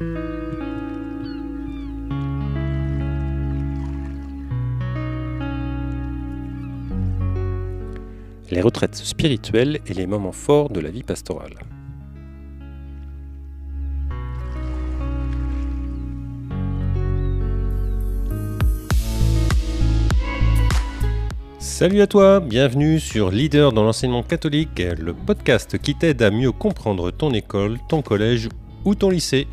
Les retraites spirituelles et les moments forts de la vie pastorale. Salut à toi, bienvenue sur Leader dans l'enseignement catholique, le podcast qui t'aide à mieux comprendre ton école, ton collège ou ton lycée.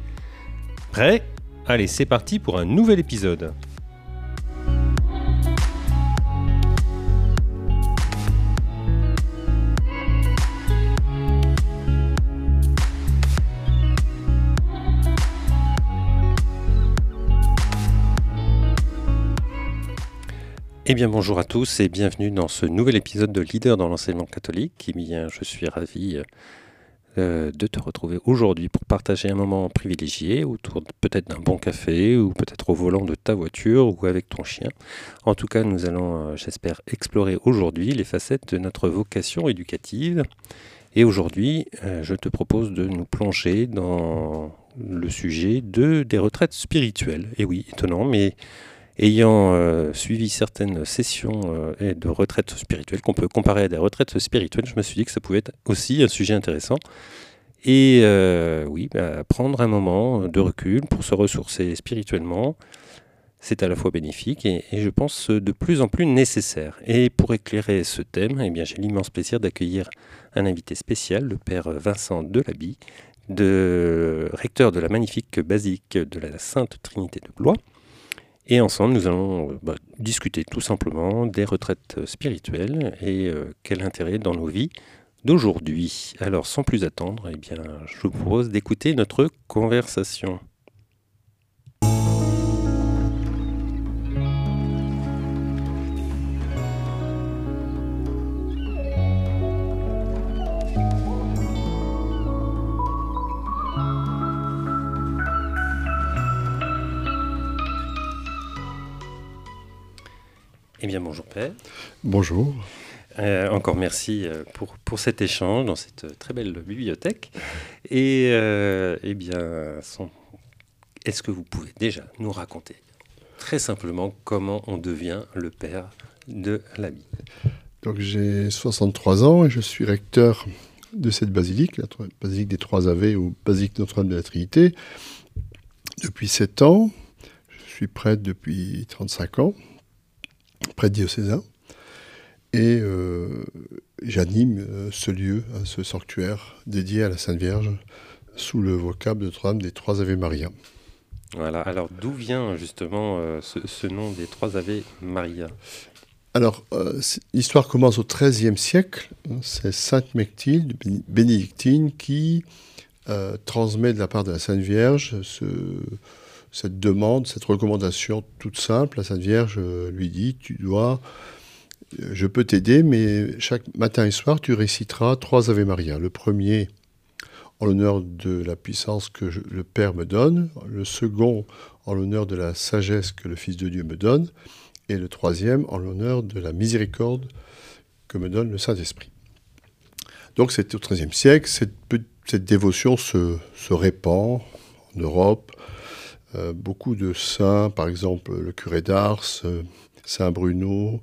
Prêt? Allez, c'est parti pour un nouvel épisode. Eh bien bonjour à tous et bienvenue dans ce nouvel épisode de Leader dans l'enseignement catholique. Eh bien je suis ravi euh, de te retrouver aujourd'hui pour partager un moment privilégié autour peut-être d'un bon café ou peut-être au volant de ta voiture ou avec ton chien. En tout cas nous allons euh, j'espère explorer aujourd'hui les facettes de notre vocation éducative. Et aujourd'hui euh, je te propose de nous plonger dans le sujet de, des retraites spirituelles. Et oui, étonnant, mais ayant euh, suivi certaines sessions euh, de retraites spirituelles qu'on peut comparer à des retraites spirituelles, je me suis dit que ça pouvait être aussi un sujet intéressant. Et euh, oui, bah, prendre un moment de recul pour se ressourcer spirituellement, c'est à la fois bénéfique et, je pense de plus en plus nécessaire. Et pour éclairer ce thème, eh j'ai l'immense plaisir d'accueillir un invité spécial, le père Vincent Delabie, de recteur de la magnifique basilique de la Sainte Trinité de Blois, et ensemble, nous allons euh, bah, discuter tout simplement des retraites spirituelles et euh, quel intérêt dans nos vies d'aujourd'hui. Alors, sans plus attendre, eh bien, je vous propose d'écouter notre conversation. Eh bien, bonjour Père. Bonjour. Euh, encore merci euh, pour, pour cet échange dans cette très belle bibliothèque. Et euh, eh bien, est-ce que vous pouvez déjà nous raconter très simplement comment on devient le père de la vie Donc j'ai 63 ans et je suis recteur de cette basilique, la basilique des Trois Ave ou basilique Notre-Dame de la Trinité, depuis 7 ans. Je suis prêtre depuis 35 ans prêtre diocésain. Et euh, j'anime euh, ce lieu, hein, ce sanctuaire dédié à la Sainte Vierge, sous le vocable de Notre-Dame des Trois Ave Maria. Voilà, alors d'où vient justement euh, ce, nom des Trois Ave Maria? Alors, l'histoire commence au XIIIe siècle. Hein, c'est Sainte Mechtilde, bénédictine, qui transmet de la part de la Sainte Vierge ce, cette demande, cette recommandation toute simple. La Sainte Vierge lui dit, tu dois, euh, je peux t'aider, mais chaque matin et soir, tu réciteras trois Ave Maria. Le premier en l'honneur de la puissance que le Père me donne, le second en l'honneur de la sagesse que le Fils de Dieu me donne, et le troisième en l'honneur de la miséricorde que me donne le Saint-Esprit. Donc c'est au XIIIe siècle, cette, dévotion se, répand en Europe, euh, beaucoup de saints, par exemple le curé d'Ars, euh, Saint Bruno,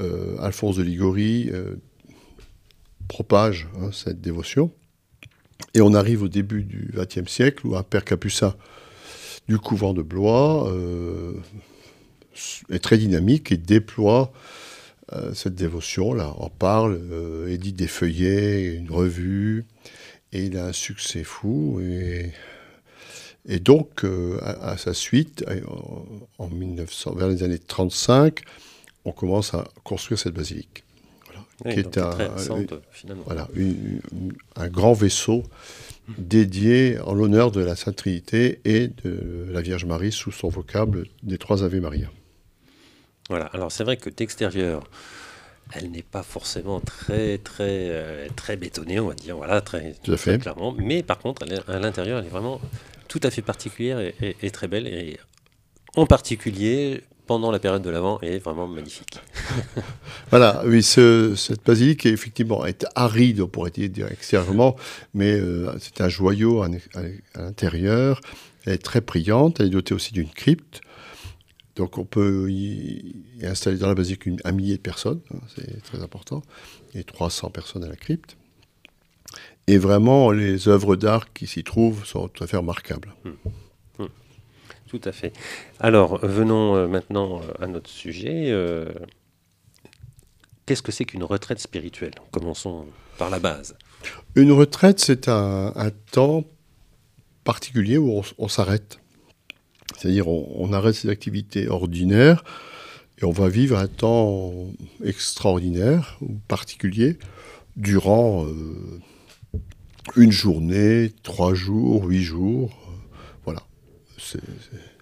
euh, Alphonse de Ligorie, propagent hein, cette dévotion. Et on arrive au début du XXe siècle où un père capucin du couvent de Blois est très dynamique et déploie cette dévotion, là, en parle, édite des feuillets, une revue, et il a un succès fou. Et donc, euh, à, sa suite, euh, en 1900, vers les années 35, on commence à construire cette basilique. qui est un, voilà, un grand vaisseau dédié en l'honneur de la Sainte Trinité et de la Vierge Marie sous son vocable des trois Ave Maria. Voilà, alors c'est vrai que d'extérieur, elle n'est pas forcément très très euh, très bétonnée, on va dire, voilà, très, Tout fait. clairement. Mais par contre, à l'intérieur, elle est vraiment tout à fait particulière et, très belle. Et en particulier, pendant la période de l'Avent est vraiment magnifique. voilà, oui, cette basilique est effectivement aride, on pourrait dire extérieurement, mais euh, c'est un joyau à, l'intérieur. Elle est très brillante, elle est dotée aussi d'une crypte. Donc on peut y, installer dans la basilique un millier de personnes, hein, c'est très important, et 300 personnes à la crypte. Et vraiment, les œuvres d'art qui s'y trouvent sont tout à fait remarquables. Hmm. Tout à fait. Alors, venons euh, maintenant euh, à notre sujet. Euh, qu'est-ce que c'est qu'une retraite spirituelle? Commençons par la base. Une retraite, c'est un, temps particulier où on, s'arrête. C'est-à-dire, on, arrête ses activités ordinaires et on va vivre un temps extraordinaire ou particulier durant une journée, trois jours, huit jours. voilà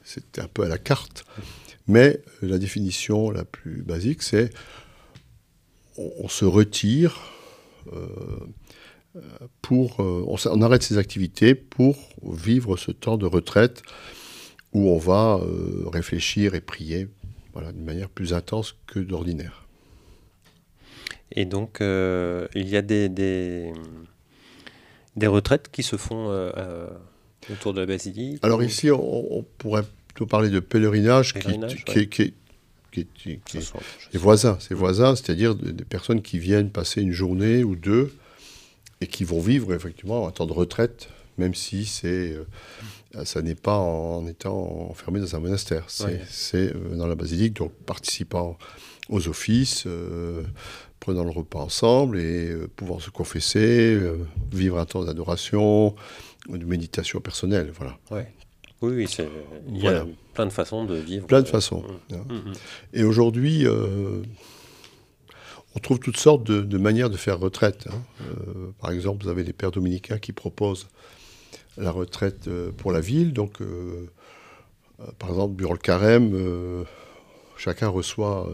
c'est un peu à la carte. Mais la définition la plus basique, c'est on, se retire euh, pour. Euh, on, arrête ses activités pour vivre ce temps de retraite où on va euh, réfléchir et prier voilà, d'une manière plus intense que d'ordinaire. Et donc, il y a des, retraites qui se font autour de la basilique Alors ici, on, pourrait plutôt parler de pèlerinage, qui, qui, qui, est voisins, c'est voisins, c'est-à-dire des personnes qui viennent passer une journée ou deux et qui vont vivre effectivement un temps de retraite, même si c'est, euh, ça n'est pas en étant enfermé dans un monastère. C'est euh, dans la basilique, donc participant aux offices, euh, prenant le repas ensemble et pouvant se confesser, vivre un temps d'adoration, de méditation personnelle. Voilà. Ouais. Oui, oui il y a plein de façons de vivre. Plein de façons. Mmh. Hein. Mmh, mmh. Et aujourd'hui, euh, on trouve toutes sortes de, manières de faire retraite. Hein. Euh, par exemple, vous avez les pères dominicains qui proposent la retraite euh, pour la ville. Donc, par exemple, durant le carême, chacun reçoit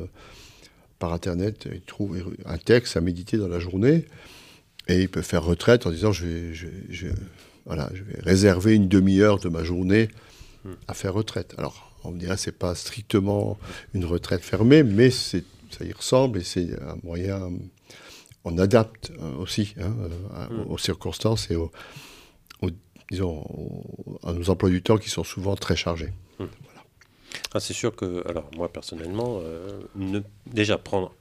par Internet, il trouve un texte à méditer dans la journée. Et il peut faire retraite en disant je vais, je, voilà, je vais réserver une demi-heure de ma journée à faire retraite. Alors, on me dirait c'est pas strictement une retraite fermée, mais ça y ressemble et c'est un moyen. On adapte euh, aussi hein, euh, aux circonstances et aux, disons, à nos emplois du temps qui sont souvent très chargés. Ah, c'est sûr que, alors moi personnellement, euh, ne, déjà prendre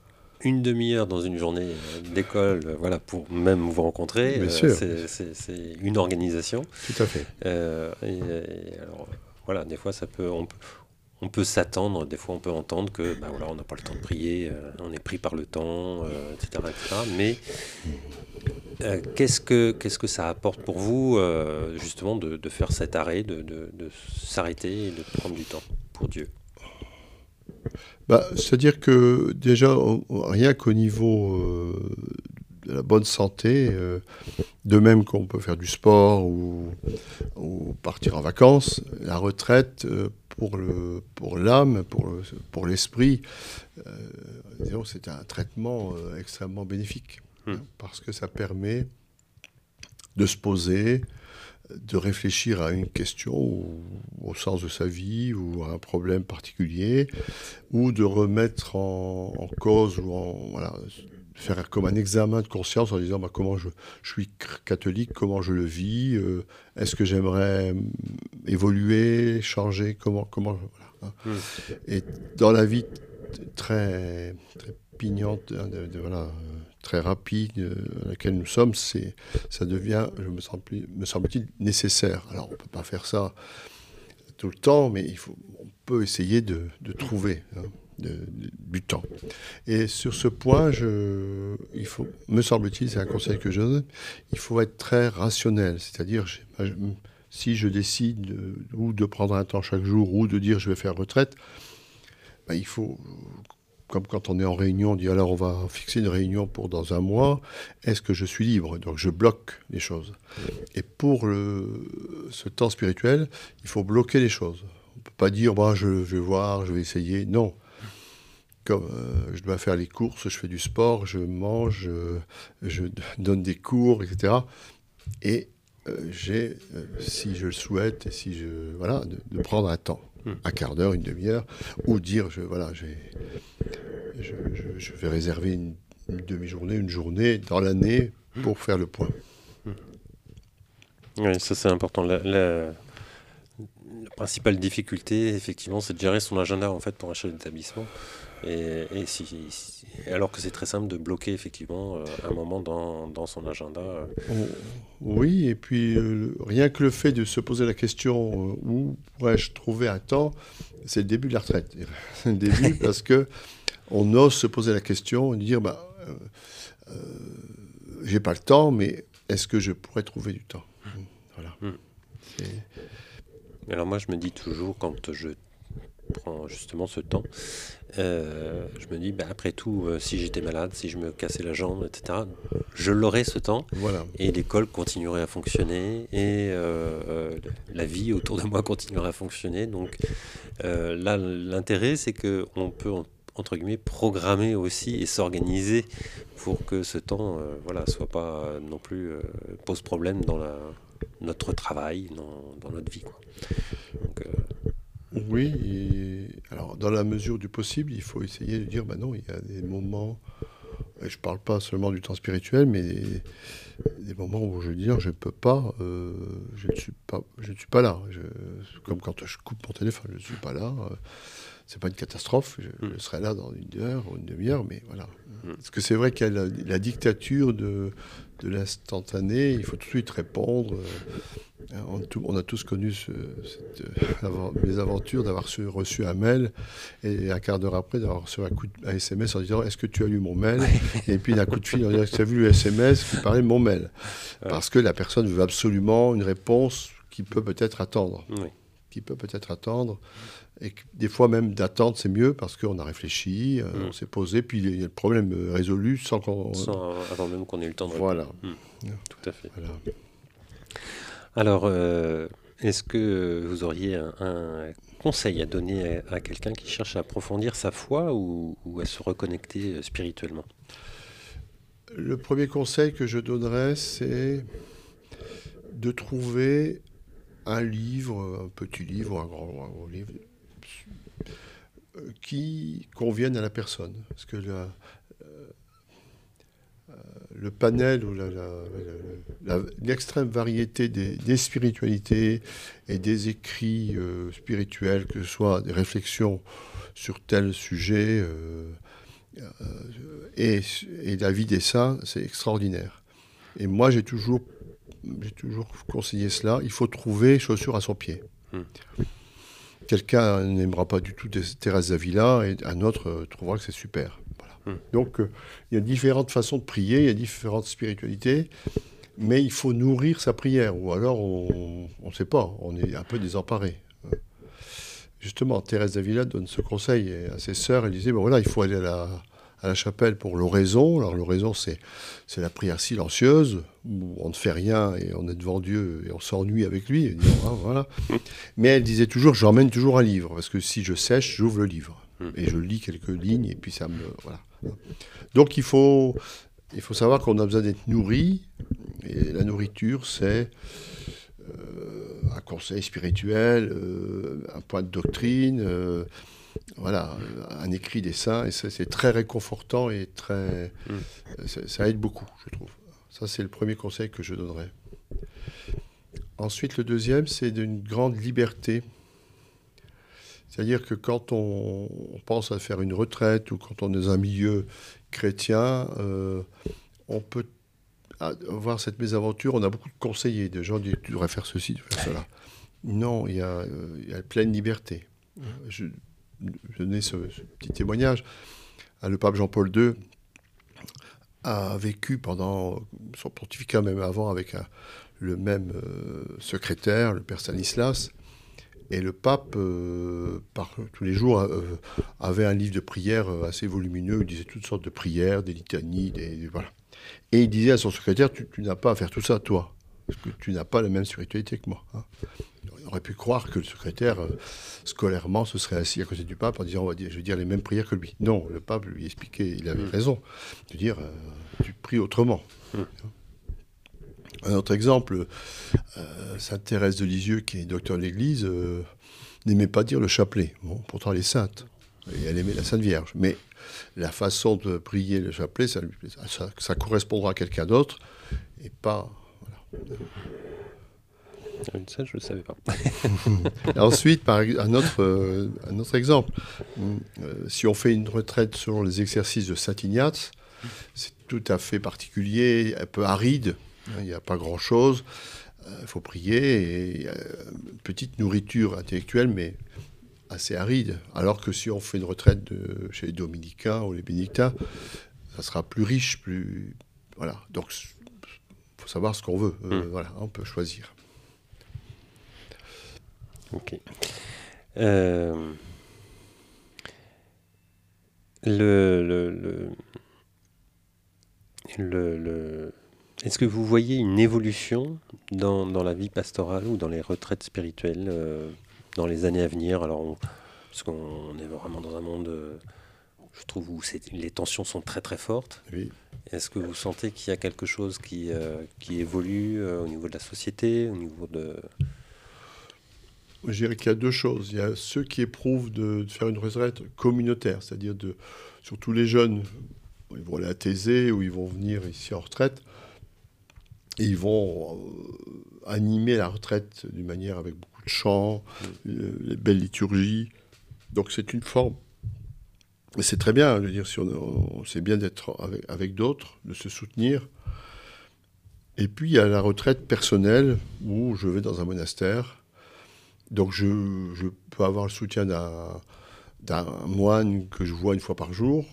une demi-heure dans une journée euh, d'école, euh, voilà, pour même vous rencontrer, euh, c'est une organisation. Tout à fait. et, alors, voilà, des fois, ça peut, on peut, on peut s'attendre, des fois, on peut entendre que, ben voilà, on n'a pas le temps de prier, on est pris par le temps, etc., Mais qu'est-ce que qu'est-ce que ça apporte pour vous, justement, de, de, faire cet arrêt, de, de, de s'arrêter et de prendre du temps? Pour Dieu bah, C'est-à-dire que déjà, rien qu'au niveau euh, de la bonne santé, euh, de même qu'on peut faire du sport ou, partir en vacances, la retraite euh, pour le pour l'âme, pour pour l'esprit, c'est un traitement extrêmement bénéfique hmm. hein, parce que ça permet de se poser, de réfléchir à une question au sens de sa vie ou à un problème particulier, ou de remettre en, cause ou en voilà, faire comme un examen de conscience en disant bah, comment je, suis catholique, comment je le vis, euh, est-ce que j'aimerais évoluer, changer, comment comment voilà, hein. hmm. Et dans la vie très très pignante, hein, de, voilà très rapide euh, à laquelle nous sommes, ça devient, je me, semble, me semble-t-il, nécessaire. Alors on ne peut pas faire ça tout le temps, mais il faut, on peut essayer de, de trouver hein, du temps. Et sur ce point, je, il faut, me semble-t-il, c'est un conseil que je donne, il faut être très rationnel, c'est-à-dire si je décide ou de prendre un temps chaque jour ou de dire je vais faire retraite, ben, il faut comme quand on est en réunion, on dit alors on va fixer une réunion pour dans un mois, est-ce que je suis libre? Donc je bloque les choses. Et pour ce temps spirituel, il faut bloquer les choses. On ne peut pas dire bah, je, vais voir, je vais essayer. Non. Comme euh, je dois faire les courses, je fais du sport, je mange, je, donne des cours, etc. Et euh, j'ai, euh, si je le souhaite, et si je voilà, de, prendre un temps. Hmm. Un quart d'heure, une demi-heure, ou dire, je, voilà, j'ai, je, vais réserver une, demi-journée, une journée dans l'année pour faire le point. Oui, ça c'est important. Principale difficulté, effectivement, c'est de gérer son agenda en fait pour un chef d'établissement. Et, si, alors que c'est très simple de bloquer effectivement euh, un moment dans, dans son agenda. Euh. Oh, oui, et puis euh, rien que le fait de se poser la question où pourrais-je trouver un temps, c'est le début de la retraite. C'est le début parce que on ose se poser la question et dire bah, j'ai pas le temps, mais est-ce que je pourrais trouver du temps? Voilà. Hmm. Alors moi, je me dis toujours quand je prends justement ce temps, euh, je me dis, bah, après tout, euh, si j'étais malade, si je me cassais la jambe, etc., je l'aurais ce temps. Voilà. Et l'école continuerait à fonctionner et euh, la vie autour de moi continuerait à fonctionner. Donc là, l'intérêt, c'est qu'on peut, entre guillemets, programmer aussi et s'organiser pour que ce temps voilà, soit pas non plus pose problème dans la, notre travail, dans, dans notre vie. Quoi. Donc, oui, alors dans la mesure du possible, il faut essayer de dire, bah non, il y a des moments, je ne parle pas seulement du temps spirituel, mais des, moments où je veux dire, je ne peux pas, euh, je ne suis pas, je ne suis pas là. comme quand je coupe mon téléphone, je ne suis pas là. Euh, c'est pas une catastrophe, je, mm. serai là dans une heure ou une demi-heure, mais voilà. Mm. Parce que c'est vrai qu'il y a la, dictature de, de l'instantané, il faut tout de suite répondre. Euh, on, a tous connu ce, cette, euh, aventures d'avoir reçu un mail et un quart d'heure après d'avoir reçu un, coup de, SMS en disant Est-ce que tu as lu mon mail? Et puis d'un coup de fil en disant Tu as vu le SMS qui parlait de mon mail? Parce que la personne veut absolument une réponse qui peut peut-être attendre. Qui peut peut-être attendre. Et des fois même d'attendre, c'est mieux parce qu'on a réfléchi, euh, mm. on s'est posé, puis il y a le problème résolu sans qu'on... avant même qu'on ait eu le temps de Voilà. Mm. Tout à fait. Alors, euh, est-ce que vous auriez un, conseil à donner à, quelqu'un qui cherche à approfondir sa foi ou, à se reconnecter euh, spirituellement? Le premier conseil que je donnerais, c'est de trouver un livre, un petit livre, un grand, un grand livre, qui conviennent à la personne. Parce que la, euh, le panel ou l'extrême variété des, spiritualités et des écrits euh, spirituels, que ce soit des réflexions sur tel sujet euh, et, la vie des saints, c'est extraordinaire. Et moi, j'ai toujours, toujours conseillé cela. Il faut trouver chaussure à son pied. Hmm. Quelqu'un n'aimera pas du tout Thérèse Davila et un autre euh, trouvera que c'est super. Hmm. Donc euh, il y a différentes façons de prier, il y a différentes spiritualités, mais il faut nourrir sa prière, ou alors on ne sait pas, on est un peu désemparé. Justement, Thérèse Davila donne ce conseil à ses sœurs, elle disait, bon voilà, il faut aller à la, à la chapelle pour l'oraison. Alors l'oraison, c'est, c'est la prière silencieuse, où on ne fait rien et on est devant Dieu et on s'ennuie avec lui. Ah, voilà. Mais elle disait toujours, j'emmène toujours un livre, parce que si je sèche, j'ouvre le livre. Et je lis quelques lignes, et puis ça me... Voilà. Donc il faut, il faut savoir qu'on a besoin d'être nourri, et la nourriture, c'est... Euh, un conseil spirituel, euh, un point de doctrine, euh, voilà, un écrit des saints, et c'est très réconfortant et très. Mm. Ça, aide beaucoup, je trouve. Ça, c'est le premier conseil que je donnerais. Ensuite, le deuxième, c'est d'une grande liberté. C'est-à-dire que quand on, pense à faire une retraite ou quand on est dans un milieu chrétien, euh, on peut avoir cette mésaventure. On a beaucoup de conseillers, de gens qui disent tu devrais faire ceci, tu devrais faire cela. Non, il y, a, euh, il y a pleine liberté. Je, donnais ce, petit témoignage. Ah, le pape Jean-Paul II a vécu pendant son pontificat, même avant, avec le même euh, secrétaire, le père Stanislas. Et le pape, euh, tous les jours, euh, avait un livre de prières assez volumineux. Il disait toutes sortes de prières, des litanies, des, voilà. Et il disait à son secrétaire, tu, n'as pas à faire tout ça, toi, parce que tu n'as pas la même spiritualité que moi. Hein aurait pu croire que le secrétaire, euh, scolairement, se serait assis à côté du pape en disant, on va dire, je vais dire les mêmes prières que lui. Non, le pape lui expliquait, il avait mm. raison, de dire, euh, tu pries autrement. Mm. Un autre exemple, Sainte Thérèse de Lisieux, qui est docteur de l'Église, n'aimait pas dire le chapelet. Bon, pourtant, elle est sainte. Et elle aimait la Sainte Vierge. Mais la façon de prier le chapelet, ça, ça, correspondra à quelqu'un d'autre et pas. Ça, je ne le savais pas. Ensuite, par, un, autre, euh, un autre exemple. Euh, si on fait une retraite selon les exercices de Saint-Ignace, c'est tout à fait particulier, un peu aride. Il n'y a pas grand-chose. Il euh, faut prier et une petite nourriture intellectuelle, mais assez aride. Alors que si on fait une retraite de, chez les dominicains ou les bénédictins, ça sera plus riche, plus. Voilà. Donc, il faut savoir ce qu'on veut. Hmm. Voilà, on peut choisir. Ok. Euh, le, le, le, Est-ce que vous voyez une évolution dans, dans, la vie pastorale ou dans les retraites spirituelles euh, dans les années à venir? Alors, parce qu'on est vraiment dans un monde, euh, je trouve, où les tensions sont très très fortes. Oui. Est-ce que vous sentez qu'il y a quelque chose qui, qui évolue au niveau de la société, au niveau de... Je dirais qu'il y a deux choses. Il y a ceux qui éprouvent de, faire une retraite communautaire, c'est-à-dire de, surtout les jeunes, ils vont aller à Thésée ou ils vont venir ici en retraite, et ils vont euh, animer la retraite d'une manière avec beaucoup de chants, mm. euh, les belles liturgies. Donc c'est une forme. C'est très bien, je veux dire, si on, c'est bien d'être avec, avec d'autres, de se soutenir. Et puis il y a la retraite personnelle où je vais dans un monastère donc je, peux avoir le soutien d'un moine que je vois une fois par jour.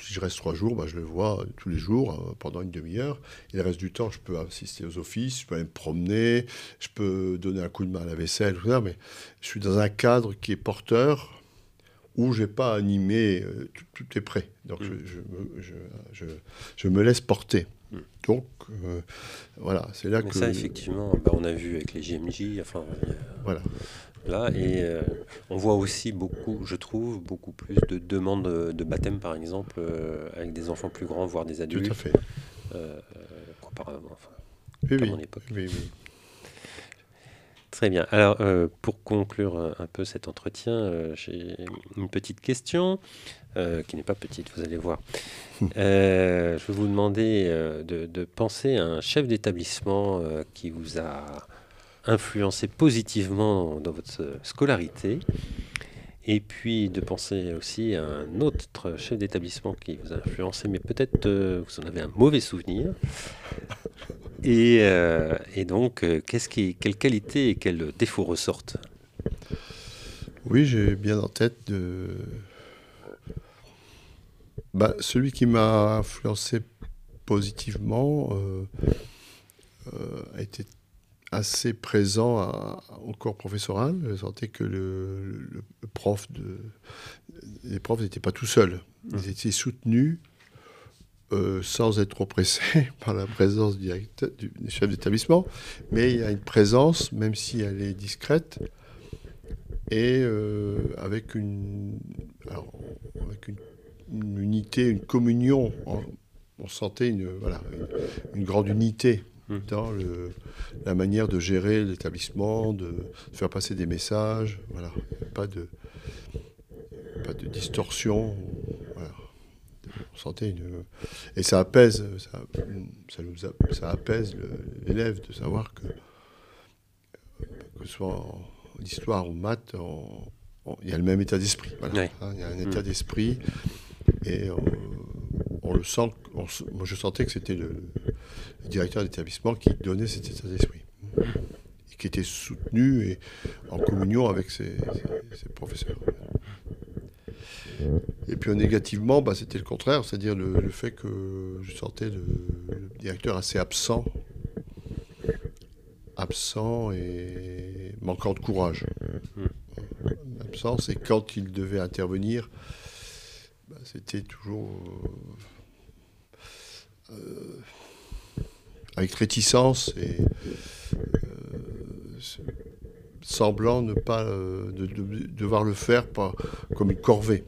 si je reste trois jours, bah, je le vois tous les jours euh, pendant une demi-heure. Et le reste du temps, je peux assister aux offices, je peux aller me promener, je peux donner un coup de main à la vaisselle, tout ça, mais je suis dans un cadre qui est porteur où je n'ai pas animé, euh, tout, est prêt. Donc mm. je, je, me laisse porter. Donc, euh, voilà, c'est là Mais que. ça, effectivement, bah, on a vu avec les JMJ, enfin. Voilà. Là, et euh, on voit aussi beaucoup, je trouve, beaucoup plus de demandes de baptême, par exemple, euh, avec des enfants plus grands, voire des adultes. Tout à fait. comparément, enfin, oui, oui. Oui, oui. Très bien. Alors, pour conclure un peu cet entretien, j'ai une petite question. Euh, qui n'est pas petite, vous allez voir. Euh, je vais vous demander euh, de, penser à un chef d'établissement qui vous a influencé positivement dans votre scolarité, et puis de penser aussi à un autre chef d'établissement qui vous a influencé, mais peut-être vous en avez un mauvais souvenir. Et, et donc, qu'est-ce qui, quelles qualités et quels défauts ressortent? Oui, j'ai bien en tête de bah, Celui qui m'a influencé positivement euh, euh, a été assez présent au corps professoral. Je sentais que le, prof de, les profs n'étaient pas tout seuls. Ils mmh. étaient soutenus euh, sans être oppressés par la présence du, du chef d'établissement, mais il y a une présence, même si elle est discrète, et avec, une, avec une une unité, une communion. On, sentait une, voilà, une, grande unité hmm. dans le, la manière de gérer l'établissement, de faire passer des messages. Voilà. Pas de, pas de distorsion. Voilà. On sentait une. Et ça apaise, ça, ça, nous ça apaise l'élève de savoir que, que ce soit en histoire ou maths, il y a le même état d'esprit. Voilà. Hein, il y a un état hmm. d'esprit et on, le sent, moi je sentais que c'était le, directeur d'établissement qui donnait cet état d'esprit. Et qui était soutenu et en communion avec ses, professeurs. Et puis négativement, bah, c'était le contraire, c'est-à-dire le, fait que je sentais le, directeur assez absent, absent et manquant de courage. Absent, c'est quand il devait intervenir, c'était toujours euh, euh, avec réticence et euh, semblant ne pas de, devoir le faire comme une corvée.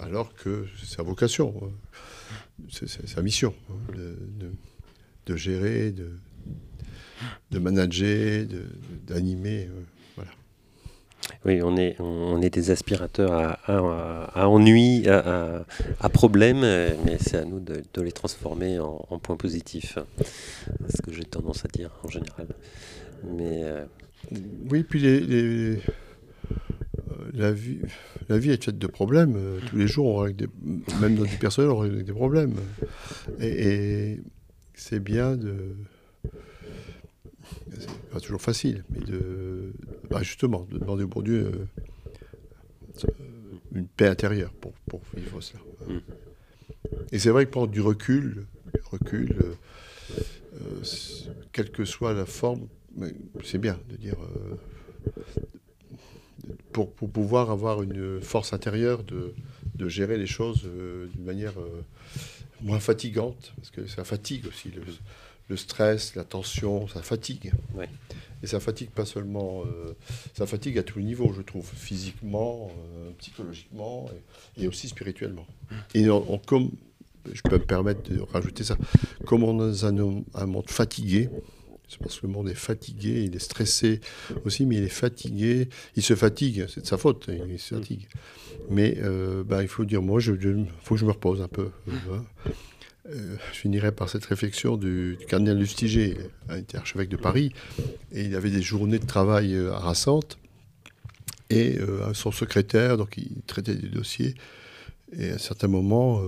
alors que c'est sa vocation, c'est sa mission hein, de gérer, de, de manager, d'animer. Euh. Oui, on est, on est des aspirateurs à, à, ennui, à, à, problèmes, mais c'est à nous de, les transformer en, points positifs. C'est ce que j'ai tendance à dire en général. Mais, euh, Oui, puis les, les, la, vie, la vie est faite de problèmes. Tous les jours, on règle des, même dans du personnel, on règle des problèmes. Et, c'est bien de pas toujours facile, mais de, bah, justement, de demander au bon Dieu euh, une paix intérieure pour, pour vivre cela. Mm. Et c'est vrai que prendre du recul, du recul, euh, euh, quelle que soit la forme, c'est bien de dire. Pour, pour, pouvoir avoir une force intérieure de, de gérer les choses d'une manière moins fatigante, parce que ça fatigue aussi. Le, le stress, la tension, ça fatigue. Et ça fatigue pas seulement, euh, ça fatigue à tous les niveaux, je trouve, physiquement, euh, psychologiquement et, aussi spirituellement. Et on, comme, je peux me permettre de rajouter ça, comme on est un, un monde fatigué, c'est parce que le monde est fatigué, il est stressé aussi, mais il est fatigué, il se fatigue, c'est de sa faute, il se fatigue. Mais euh, bah, il faut dire, moi, il faut que je me repose un peu. Hein. Euh, je finirai par cette réflexion du, cardinal Lustiger, un archevêque de Paris, et il avait des journées de travail euh, harassantes, et euh, son secrétaire, donc il traitait des dossiers, et à un certain moment,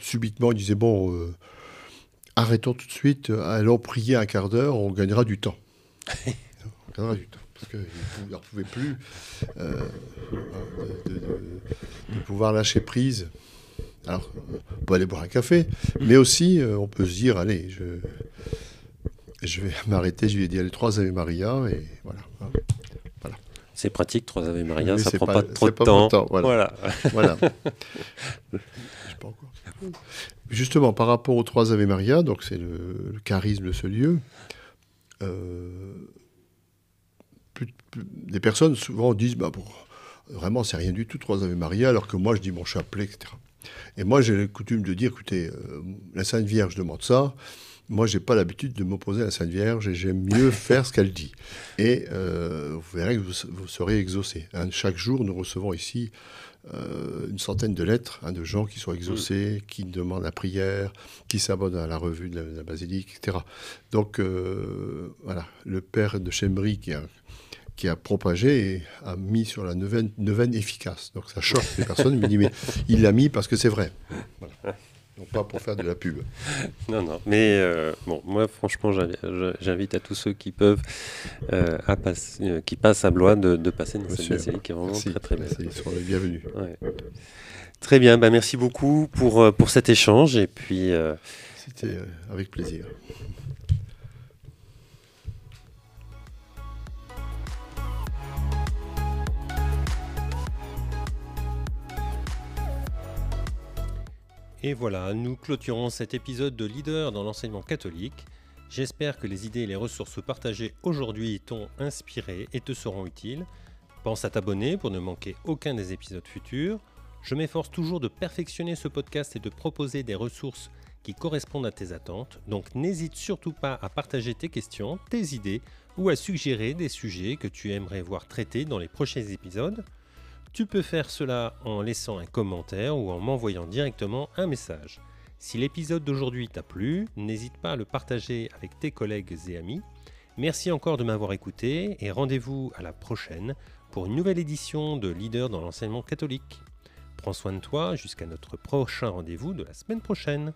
subitement, il disait, bon, arrêtons tout de suite, allons prier un quart d'heure, on gagnera du temps. on gagnera du temps parce qu'il ne pouvait plus de, pouvoir lâcher prise alors, on peut aller boire un café, mais aussi, euh, on peut se dire, allez, je, je vais m'arrêter, je vais dire les trois Ave Maria, et voilà. voilà. C'est pratique, trois Ave Maria, ça ne prend pas, trop de temps. voilà. voilà. pas encore. Justement, par rapport aux trois Ave Maria, donc c'est le, charisme de ce lieu, euh, des personnes souvent disent, bah, bon, vraiment, c'est rien du tout, trois Ave Maria, alors que moi, je dis mon chapelet, etc. Et moi, j'ai la coutume de dire, écoutez, euh, la Sainte Vierge demande ça. Moi, j'ai pas l'habitude de m'opposer à la Sainte Vierge et j'aime mieux faire ce qu'elle dit. Et euh, vous verrez que vous, serez exaucé. Hein, chaque jour, nous recevons ici euh, une centaine de lettres hein, de gens qui sont exaucés, qui demandent la prière, qui s'abonnent à la revue de la, basilique, etc. Donc, voilà, le père de Chembry, qui a qui a propagé et a mis sur la neuvaine, neuvaine efficace. Donc ça choque les personnes, mais, mais il l'a mis parce que c'est vrai. Non pas pour faire de la pub. Non, non. Mais euh, bon, moi, franchement, j'invite à tous ceux qui peuvent, euh, à euh, qui passent à Blois, de, passer dans cette basilique qui est vraiment très, très belle. Ils sont les bienvenus. Très bien. Bah, merci beaucoup pour, pour cet échange. Et puis. C'était avec plaisir. Et voilà, nous clôturons cet épisode de Leader dans l'enseignement catholique. J'espère que les idées et les ressources partagées aujourd'hui t'ont inspiré et te seront utiles. Pense à t'abonner pour ne manquer aucun des épisodes futurs. Je m'efforce toujours de perfectionner ce podcast et de proposer des ressources qui correspondent à tes attentes, donc n'hésite surtout pas à partager tes questions, tes idées ou à suggérer des sujets que tu aimerais voir traités dans les prochains épisodes. Tu peux faire cela en laissant un commentaire ou en m'envoyant directement un message. Si l'épisode d'aujourd'hui t'a plu, n'hésite pas à le partager avec tes collègues et amis. Merci encore de m'avoir écouté et rendez-vous à la prochaine pour une nouvelle édition de Leader dans l'enseignement catholique. Prends soin de toi jusqu'à notre prochain rendez-vous de la semaine prochaine.